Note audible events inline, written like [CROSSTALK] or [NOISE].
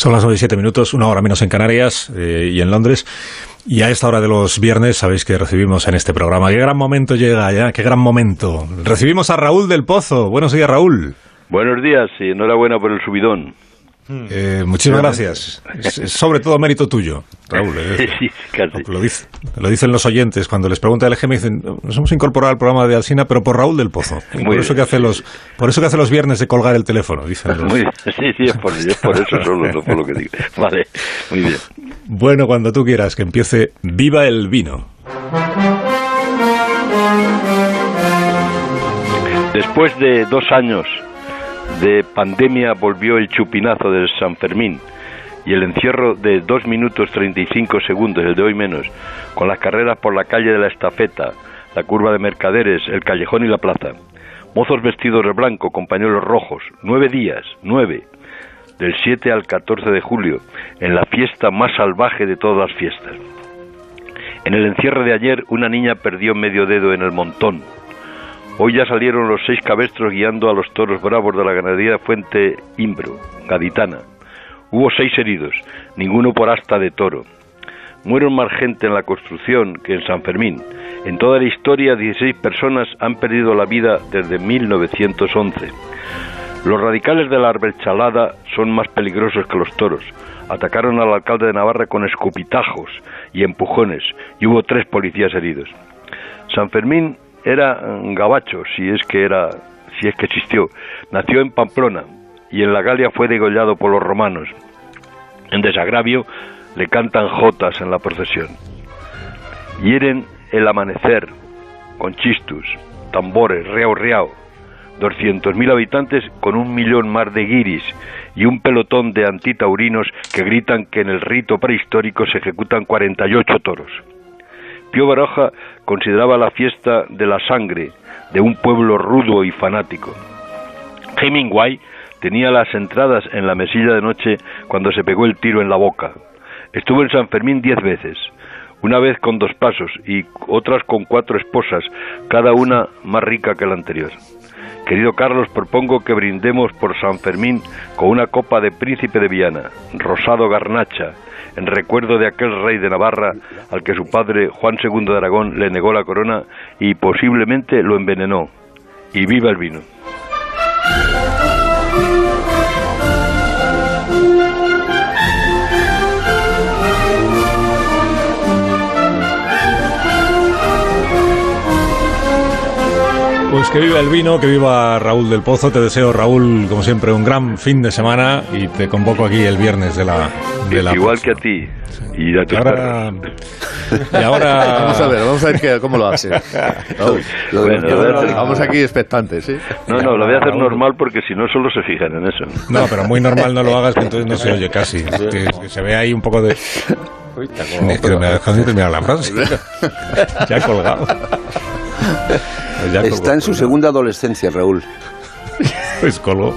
Son las 9 y 7 minutos, una hora menos en Canarias eh, y en Londres. Y a esta hora de los viernes sabéis que recibimos en este programa. Qué gran momento llega ya, qué gran momento. Recibimos a Raúl del Pozo. Buenos días, Raúl. Buenos días y enhorabuena por el subidón. Eh, muchísimas gracias. Es, sobre todo mérito tuyo, Raúl. eh. [LAUGHS] Sí, casi. Lo, dice- lo dicen los oyentes cuando les pregunta el EGM dicen nos hemos incorporado al programa de Alsina pero por Raúl del Pozo Muy por eso bien. que hace los por eso que hace los viernes de colgar el teléfono dicen los- Muy- sí, sí, es por, es por eso solo, no por lo que digo. [LAUGHS] Vale, muy bien. bueno cuando tú quieras que empiece viva el vino Después de dos años de pandemia volvió el chupinazo del San Fermín y el encierro de 2 minutos 35 segundos, el de hoy menos, con las carreras por la calle de la estafeta, la curva de mercaderes, el callejón y la plaza. Mozos vestidos de blanco con pañuelos rojos, nueve días, nueve, del 7 al 14 de julio, en la fiesta más salvaje de todas las fiestas. En el encierro de ayer, una niña perdió medio dedo en el montón. Hoy ya salieron los seis cabestros guiando a los toros bravos de la ganadería Fuente Imbro, gaditana. Hubo seis heridos, ninguno por asta de toro. Mueren más gente en la construcción que en San Fermín. En toda la historia, 16 personas han perdido la vida desde 1911. Los radicales de la Arbelchalada son más peligrosos que los toros. Atacaron al alcalde de Navarra con escupitajos y empujones y hubo tres policías heridos. San Fermín era mm, gabacho, si es que era, si es que existió. Nació en Pamplona y en la Galia fue degollado por los romanos. En desagravio le cantan jotas en la procesión. Hieren el amanecer con chistus, tambores, reao reao. 200.000 habitantes con un millón más de guiris y un pelotón de antitaurinos que gritan que en el rito prehistórico se ejecutan 48 toros. Pío Baroja consideraba la fiesta de la sangre de un pueblo rudo y fanático. Hemingway tenía las entradas en la mesilla de noche cuando se pegó el tiro en la boca. Estuvo en San Fermín diez veces, una vez con dos pasos y otras con cuatro esposas, cada una más rica que la anterior. Querido Carlos, propongo que brindemos por San Fermín con una copa de Príncipe de Viana, rosado garnacha, en recuerdo de aquel rey de Navarra al que su padre Juan II de Aragón le negó la corona y posiblemente lo envenenó. Y viva el vino. Pues que viva el vino que viva Raúl del Pozo te deseo Raúl como siempre un gran fin de semana y te convoco aquí el viernes de la de la Igual que a ti y a y tus ahora y ahora Vamos a ver, vamos a ver qué- cómo lo hace. Raúl, Lo de- lo de hacer- Vamos aquí expectantes, ¿sí? No, no, lo voy a hacer normal porque si no solo se fijan en eso. No, pero muy normal no lo hagas, que entonces no se oye casi. Que, que se ve ahí un poco de... Es que no me ha dejado ni terminar la frase. Ya ha colgado. Está en su segunda adolescencia, Raúl. [LAUGHS] Pues colgó.